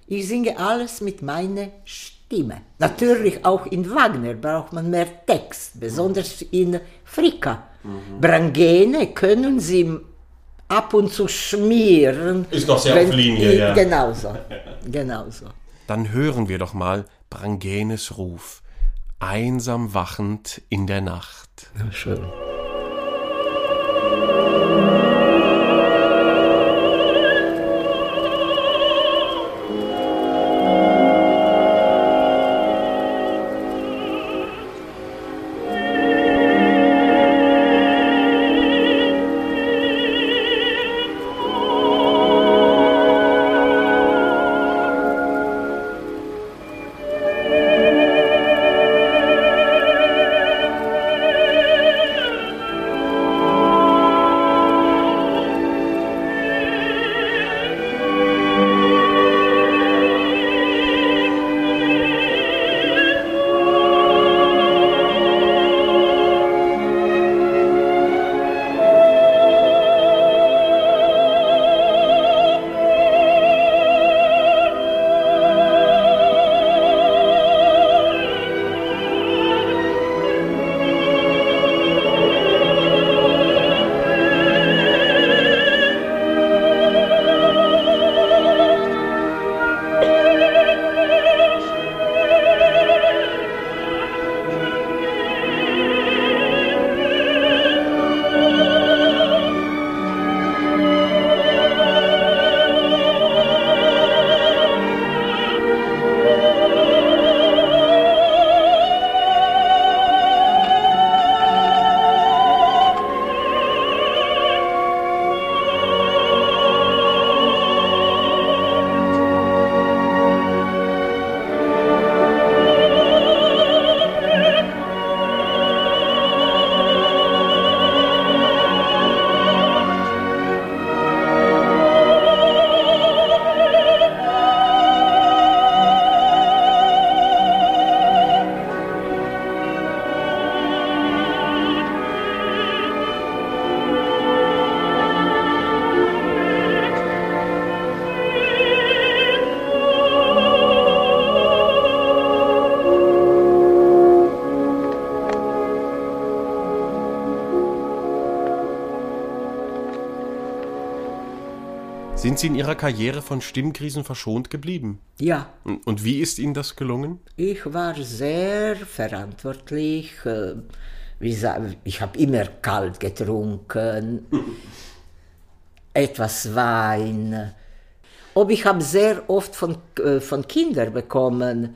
Ich singe alles mit meiner Stimme. Natürlich auch in Wagner braucht man mehr Text, besonders in Fricka. Brangene können Sie ab und zu schmieren. Ist noch sehr auf Linie, ja. Genau so, genau so. Dann hören wir doch mal Brangenes Ruf, einsam wachend in der Nacht. Ja, schön. Sie in Ihrer Karriere von Stimmkrisen verschont geblieben? Ja, Und wie ist Ihnen das gelungen? ich war sehr verantwortlich. äh, ich habe immer kalt getrunken, etwas Wein. Ob ich habe sehr oft von, äh, von Kindern bekommen,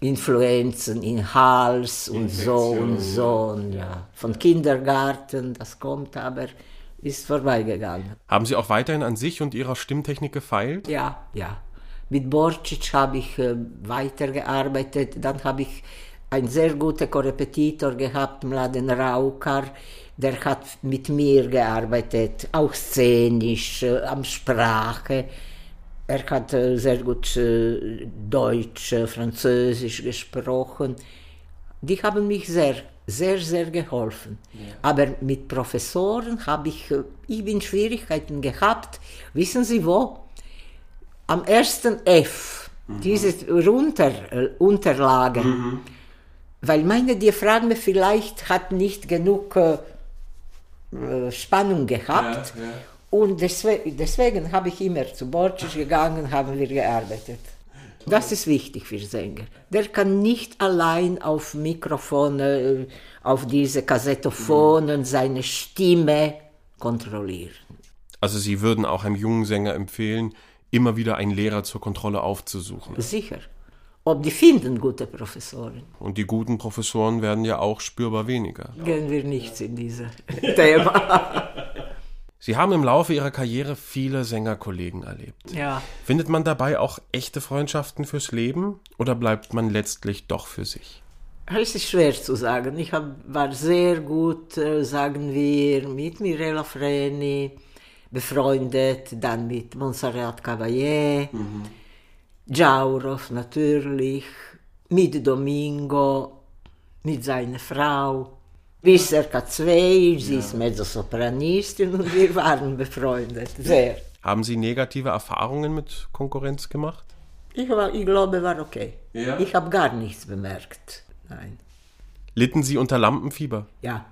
Influenzen in Hals und so und so. Und ja, von Kindergarten, das kommt aber, ist vorbeigegangen. Haben Sie auch weiterhin an sich und Ihrer Stimmtechnik gefeilt? Ja, ja. Mit Borcic habe ich äh, weitergearbeitet. Dann habe ich einen sehr guten Korrepetitor gehabt, Mladen Raukar. Der hat mit mir gearbeitet, auch szenisch, äh, am Sprache. Er hat äh, sehr gut äh, Deutsch, äh, Französisch gesprochen. Die haben mich sehr, sehr, sehr geholfen. Aber mit Professoren habe ich, äh, ich bin Schwierigkeiten gehabt. Wissen Sie wo? Am ersten F, diese runter, äh, Unterlage. Weil meine Diaphragme vielleicht hat nicht genug äh, äh, Spannung gehabt. Und deswegen, deswegen habe ich immer zu Borcic gegangen, haben wir gearbeitet. Das ist wichtig für Sänger. Der kann nicht allein auf Mikrofone, äh, auf diese Kassettophonen seine Stimme kontrollieren. Also Sie würden auch einem jungen Sänger empfehlen, immer wieder einen Lehrer zur Kontrolle aufzusuchen. Sicher. Ob die finden gute Professoren. Und die guten Professoren werden ja auch spürbar weniger. Gehen wir nicht in dieses Thema. Sie haben im Laufe Ihrer Karriere viele Sängerkollegen erlebt. ja. Findet man dabei auch echte Freundschaften fürs Leben oder bleibt man letztlich doch für sich? Es ist schwer zu sagen. Ich hab, war sehr gut, äh, sagen wir, mit Mirella Freni befreundet, dann mit Montserrat Caballé, Jaurov natürlich, mit Domingo, mit seiner Frau. Visser K2, sie ist Mezzosopranistin und wir waren befreundet, sehr. Haben Sie negative Erfahrungen mit Konkurrenz gemacht? Ich, war, ich glaube, war okay. Ja? Ich habe gar nichts bemerkt. Nein. Litten Sie unter Lampenfieber? Ja.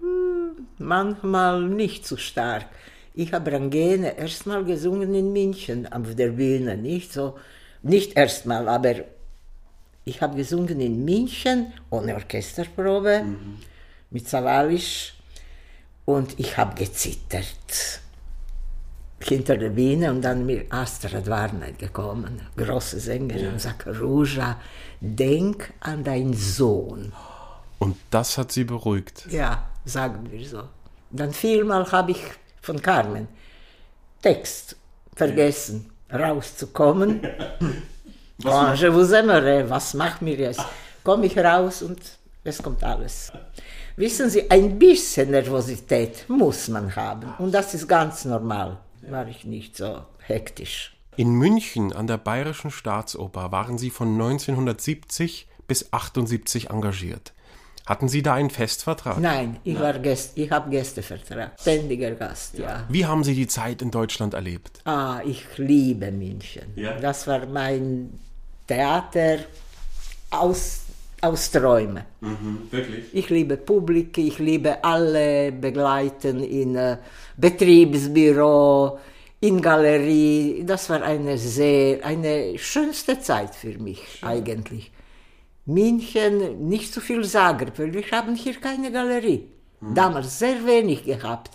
Hm, Manchmal nicht so stark. Ich habe Rangene erstmal gesungen in München auf der Bühne, nicht so, nicht erstmal, aber ich habe gesungen in München ohne Orchesterprobe mit Savalisch und ich habe gezittert hinter der Bühne und dann mir Astrid Warner gekommen, große Sängerin, und sagt, Ruja, denk an deinen Sohn. Und das hat Sie beruhigt. Ja, sagen wir so. Dann vielmal habe ich von Carmen Text vergessen, rauszukommen. oh, je vous aimerais, was macht mir jetzt? Komme ich raus und es kommt alles. Wissen Sie, ein bisschen Nervosität muss man haben und das ist ganz normal. War ich nicht so hektisch. In München an der Bayerischen Staatsoper waren Sie von 1970 bis 78 engagiert. Hatten Sie da einen Festvertrag? Nein, ich, war Gäste, ich habe Gästevertrag, ständiger Gast, ja. Wie haben Sie die Zeit in Deutschland erlebt? Ah, ich liebe München. Ja? Das war mein Theater aus, aus Träumen. wirklich? Ich liebe Publik, ich liebe alle begleiten in äh, Betriebsbüro, in Galerie. Das war eine sehr, eine schönste Zeit für mich eigentlich. München, nicht so viel Zagreb, weil wir haben hier keine Galerie. Damals sehr wenig gehabt.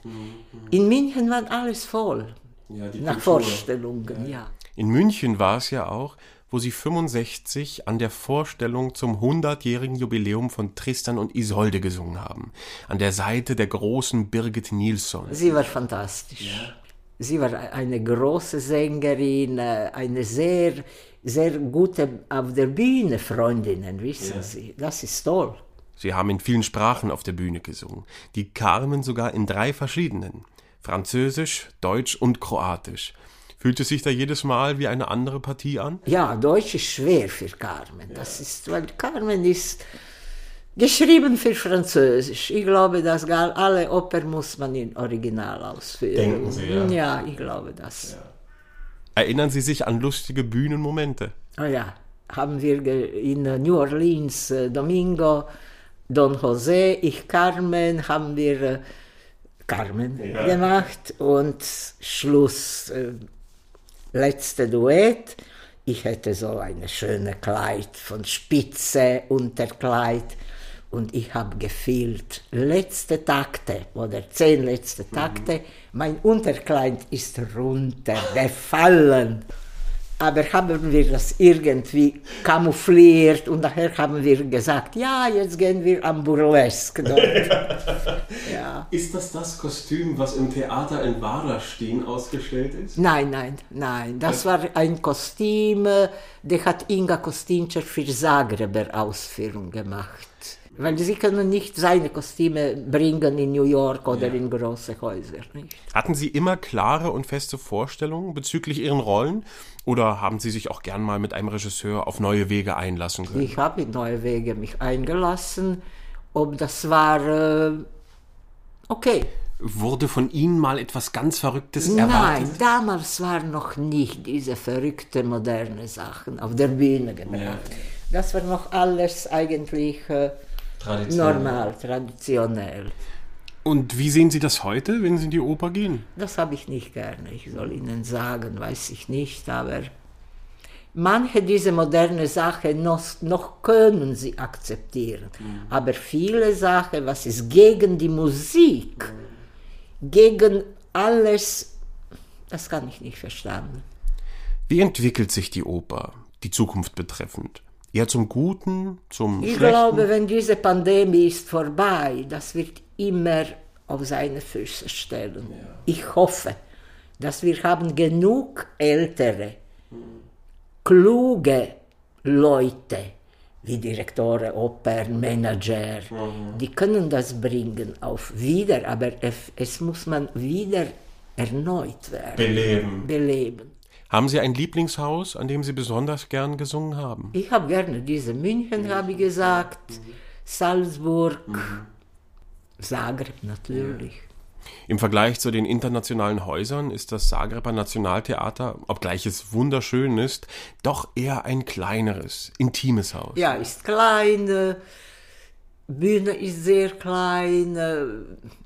In München war alles voll. Ja, die Nach Vorstellungen, ja. In München war es ja auch, wo Sie 65 an der Vorstellung zum 100-jährigen Jubiläum von Tristan und Isolde gesungen haben. An der Seite der großen Birgit Nilsson. Sie war fantastisch. Sie war eine große Sängerin, eine sehr, sehr gute auf der Bühne Freundin, wissen Sie. Das ist toll. Sie haben in vielen Sprachen auf der Bühne gesungen. Die Carmen sogar in drei verschiedenen. Französisch, Deutsch und Kroatisch. Fühlt es sich da jedes Mal wie eine andere Partie an? Ja, Deutsch ist schwer für Carmen. Das ist, weil Carmen ist geschrieben für Französisch. Ich glaube, dass gar alle Oper muss man in Original ausführen. Denken Sie, ja? Ja, ich glaube das. Erinnern Sie sich an lustige Bühnenmomente? Oh ja, haben wir in New Orleans äh, Domingo, Don José, ich Carmen, haben wir äh, Carmen gemacht und Schluss, äh, letzte Duett. Ich hätte so eine schöne Kleid von Spitze, Unterkleid und ich habe gefehlt. Letzte Takte oder zehn letzte Takte, mein Unterkleid ist runtergefallen. Aber haben wir das irgendwie kamoufliert und nachher haben wir gesagt, ja, jetzt gehen wir am Burlesque ja. Ist das das Kostüm, was im Theater in Waderstein ausgestellt ist? Nein, nein, nein. Das war ein Kostüm, äh, der hat Inga Kostincer für Zagreber Ausführung gemacht. Weil sie können nicht seine Kostüme bringen in New York oder in große Häuser. Nicht? Hatten Sie immer klare und feste Vorstellungen bezüglich Ihren Rollen? Oder haben Sie sich auch gern mal mit einem Regisseur auf neue Wege einlassen können? Ich habe in neue Wege mich eingelassen. Ob das war äh, okay. Wurde von Ihnen mal etwas ganz Verrücktes Nein, erwartet? damals waren noch nicht diese verrückte moderne Sachen auf der Bühne gebracht. Das war noch alles eigentlich äh, normal, traditionell. Und wie sehen Sie das heute, wenn Sie in die Oper gehen? Das habe ich nicht gerne. Ich soll Ihnen sagen, weiß ich nicht, aber manche diese moderne Sachen noch, noch können Sie akzeptieren. Aber viele Sachen, was ist gegen die Musik, gegen alles, das kann ich nicht verstanden. Wie entwickelt sich die Oper, die Zukunft betreffend? Eher zum Guten, zum Ich Schlechten? glaube, wenn diese Pandemie ist vorbei, das wird immer auf seine Füße stellen. Ich hoffe, dass wir haben genug ältere, kluge Leute wie Direktoren, Opern, Manager, die können das bringen auf wieder, aber es, es muss man wieder erneut werden, Beleben. beleben. Haben Sie ein Lieblingshaus, an dem Sie besonders gern gesungen haben? Ich habe gerne diese München, habe ich gesagt, Salzburg, Zagreb natürlich. Im Vergleich zu den internationalen Häusern ist das Zagreber Nationaltheater, obgleich es wunderschön ist, doch eher ein kleineres, intimes Haus. Ja, ist klein, äh, Bühne ist sehr klein, äh,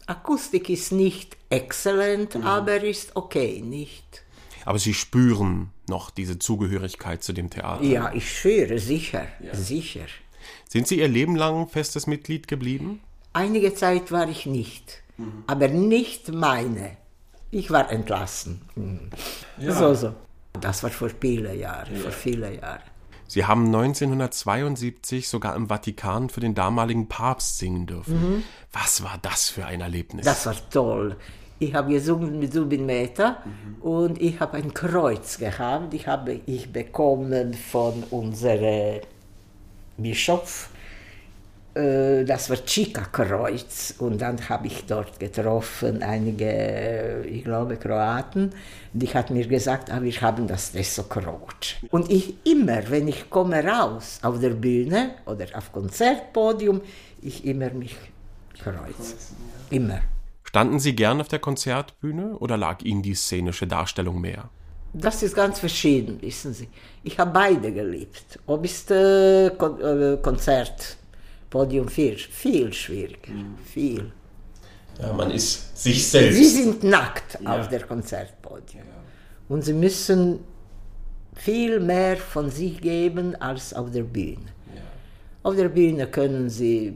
Akustik ist nicht exzellent, aber ist okay, nicht? Aber Sie spüren noch diese Zugehörigkeit zu dem Theater. Ja, ich schwöre, sicher, sicher. Sind Sie Ihr Leben lang festes Mitglied geblieben? Einige Zeit war ich nicht, aber nicht meine. Ich war entlassen. Mhm. So, so. Das war vor vielen Jahren, vor vielen Jahren. Sie haben 1972 sogar im Vatikan für den damaligen Papst singen dürfen. Was war das für ein Erlebnis? Das war toll. Ich habe gesungen mit Subin Mehta und ich habe ein Kreuz gehabt. Ich habe ich bekommen von unserem Bischof. Äh, Das war Chica-Kreuz und dann habe ich dort getroffen einige, ich glaube, Kroaten. Die hat mir gesagt, ah, wir haben das Tesso Croce. Und ich immer, wenn ich komme raus auf der Bühne oder auf Konzertpodium, ich immer mich kreuz. Immer. Standen Sie gern auf der Konzertbühne oder lag Ihnen die szenische Darstellung mehr? Das ist ganz verschieden, wissen Sie. Ich habe beide geliebt. Ob ist äh, Kon äh, Konzert, Podium viel, viel schwieriger, viel. Ja, man ist sich Sie sind nackt auf der Konzertpodium. Und Sie müssen viel mehr von sich geben als auf der Bühne. Auf der Bühne können Sie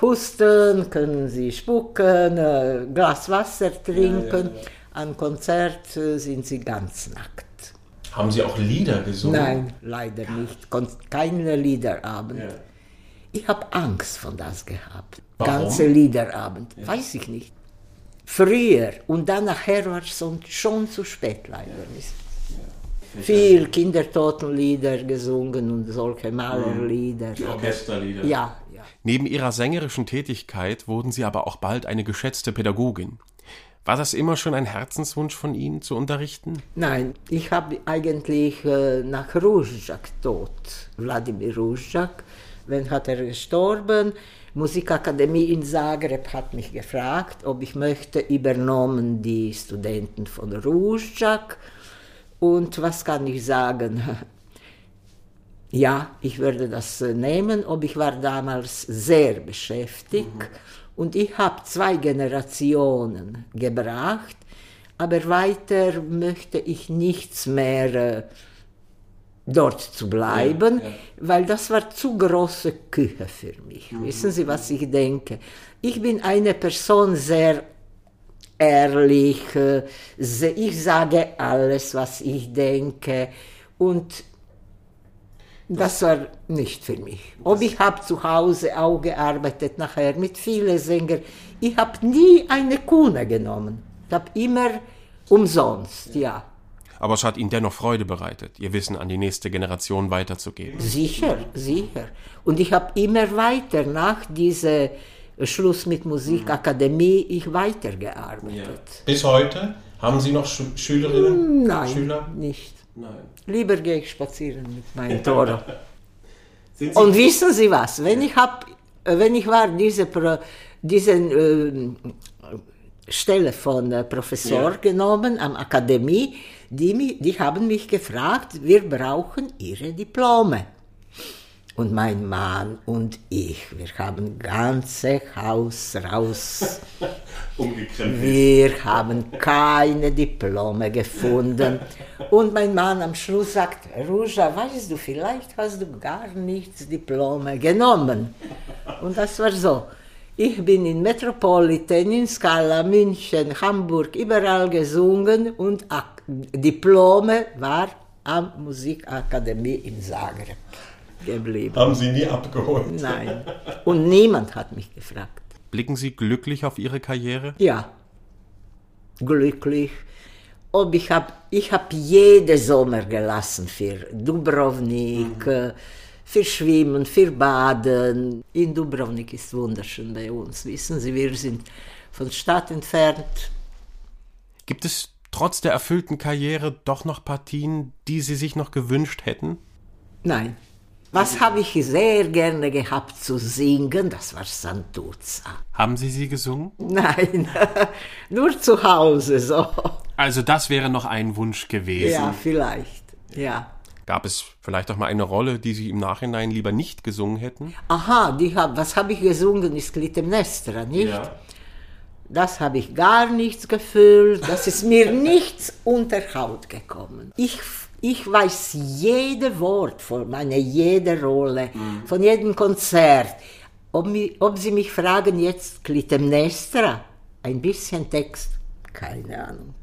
husten, können Sie spucken, äh, Glas Wasser trinken. An Konzert äh, sind Sie ganz nackt. Haben Sie auch Lieder gesungen? Nein, leider nicht. Kon keine Liederabend. Ich habe Angst von das gehabt. Warum? Ganze Liederabend. Weiß ich nicht. Früher und dann nachher war es schon zu spät leider. Viel Kindertotenlieder gesungen und solche Malerlieder. Orchesterlieder. Ja, ja. Neben Ihrer sängerischen Tätigkeit wurden Sie aber auch bald eine geschätzte Pädagogin. War das immer schon ein Herzenswunsch von Ihnen zu unterrichten? Nein, ich habe eigentlich äh, nach Ruzhak tot, Wladimir Ruzhak, wenn hat er gestorben, Musikakademie in Zagreb hat mich gefragt, ob ich möchte übernommen die Studenten von Ruzhak und was kann ich sagen? Ja, ich würde das äh, nehmen, ob ich war damals sehr beschäftigt. Und ich habe zwei Generationen gebracht, aber weiter möchte ich nichts mehr äh, dort zu bleiben, weil das war zu große Küche für mich. Wissen Sie, was ich denke? Ich bin eine Person sehr ehrlich, äh, ich sage alles, was ich denke. Und das war nicht für mich. Ob ich habe zu Hause auch gearbeitet nachher mit vielen Sängern. Ich habe nie eine Kuhne genommen. Ich habe immer umsonst, ja. Aber es hat Ihnen dennoch Freude bereitet, Ihr Wissen an die nächste Generation weiterzugeben. Sicher, sicher. Und ich habe immer weiter nach diesem Schluss mit Musikakademie ich weitergearbeitet. Bis heute haben Sie noch Schülerinnen, Nein, nicht. Nein. Lieber gehe ich spazieren mit meinem Toro. Und wissen Sie was? Wenn ich hab, äh, wenn ich war diese Pro, diesen ähm, Stelle von äh, Professor genommen am Akademie, die, die haben mich gefragt, wir brauchen Ihre Diplome. Und mein Mann und ich, wir haben ganze Haus raus. Wir haben keine Diplome gefunden. Und mein Mann am Schluss sagt, Ruja, weißt du, vielleicht hast du gar nichts Diplome genommen. Und das war so. Ich bin in Metropolitan, in Scala, München, Hamburg, überall gesungen und Diplome war am Musikakademie in Zagreb geblieben. Haben Sie nie abgeholt. Nein. Und niemand hat mich gefragt. Blicken Sie glücklich auf Ihre Karriere? Ja, glücklich. Ob ich habe ich hab jeden Sommer gelassen für Dubrovnik, äh, für Schwimmen, für Baden. In Dubrovnik ist wunderschön bei uns. Wissen Sie, wir sind von Stadt entfernt. Gibt es trotz der erfüllten Karriere doch noch Partien, die Sie sich noch gewünscht hätten? Nein, Was habe ich sehr gerne gehabt zu singen? Das war Santuzza. Haben Sie sie gesungen? Nein, nur zu Hause so. Also das wäre noch ein Wunsch gewesen. Ja, vielleicht. Ja. Gab es vielleicht auch mal eine Rolle, die Sie im Nachhinein lieber nicht gesungen hätten? Aha, die hab, was habe ich gesungen? Ist Clitemnestra, nicht? Das habe ich gar nichts gefühlt. Das ist mir nichts unter Haut gekommen. Ich, ich weiß jede Wort von meiner jede Rolle, von jedem Konzert. Ob, ob Sie mich fragen jetzt Clitemnestra, ein bisschen Text, keine Ahnung.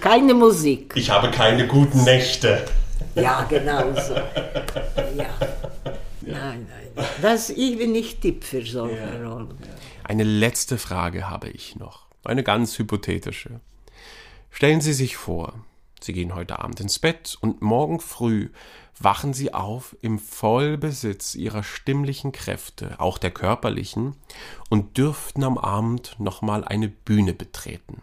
Keine Musik. Ich habe keine guten Nächte. Ja, genau so. Ja. Nein, nein. Das, ich bin nicht Tipp für solche Rollen. Eine letzte Frage habe ich noch. Eine ganz hypothetische. Stellen Sie sich vor, Sie gehen heute Abend ins Bett und morgen früh wachen Sie auf im Vollbesitz Ihrer stimmlichen Kräfte, auch der körperlichen, und dürften am Abend nochmal eine Bühne betreten.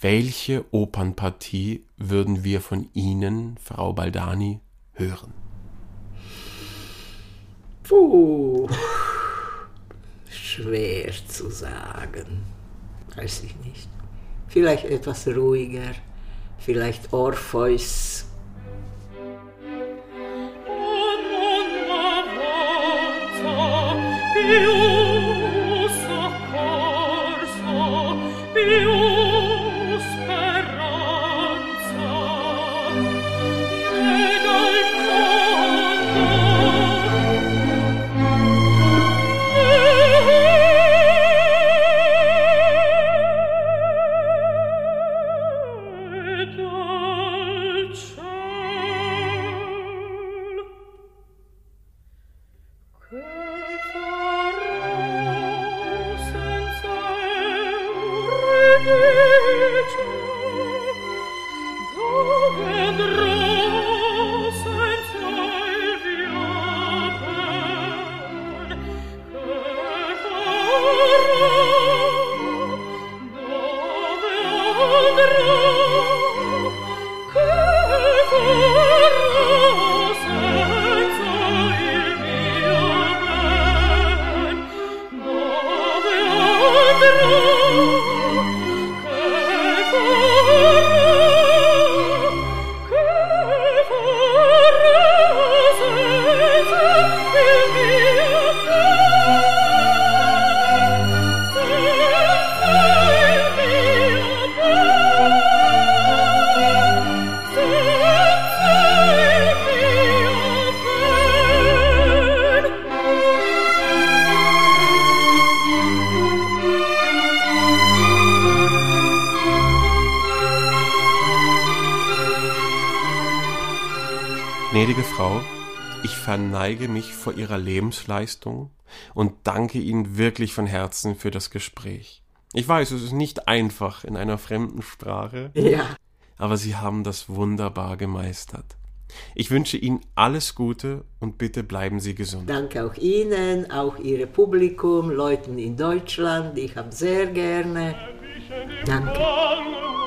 Welche Opernpartie würden wir von Ihnen, Frau Baldani, hören? Puh. Schwer zu sagen. Weiß ich nicht. Vielleicht etwas ruhiger. Vielleicht Orpheus. Let's. Verneige mich vor Ihrer Lebensleistung und danke Ihnen wirklich von Herzen für das Gespräch. Ich weiß, es ist nicht einfach in einer fremden Sprache, Ja. aber Sie haben das wunderbar gemeistert. Ich wünsche Ihnen alles Gute und bitte bleiben Sie gesund. Danke auch Ihnen, auch Ihrem Publikum, Leuten in Deutschland. Ich habe sehr gerne. Danke. Danke.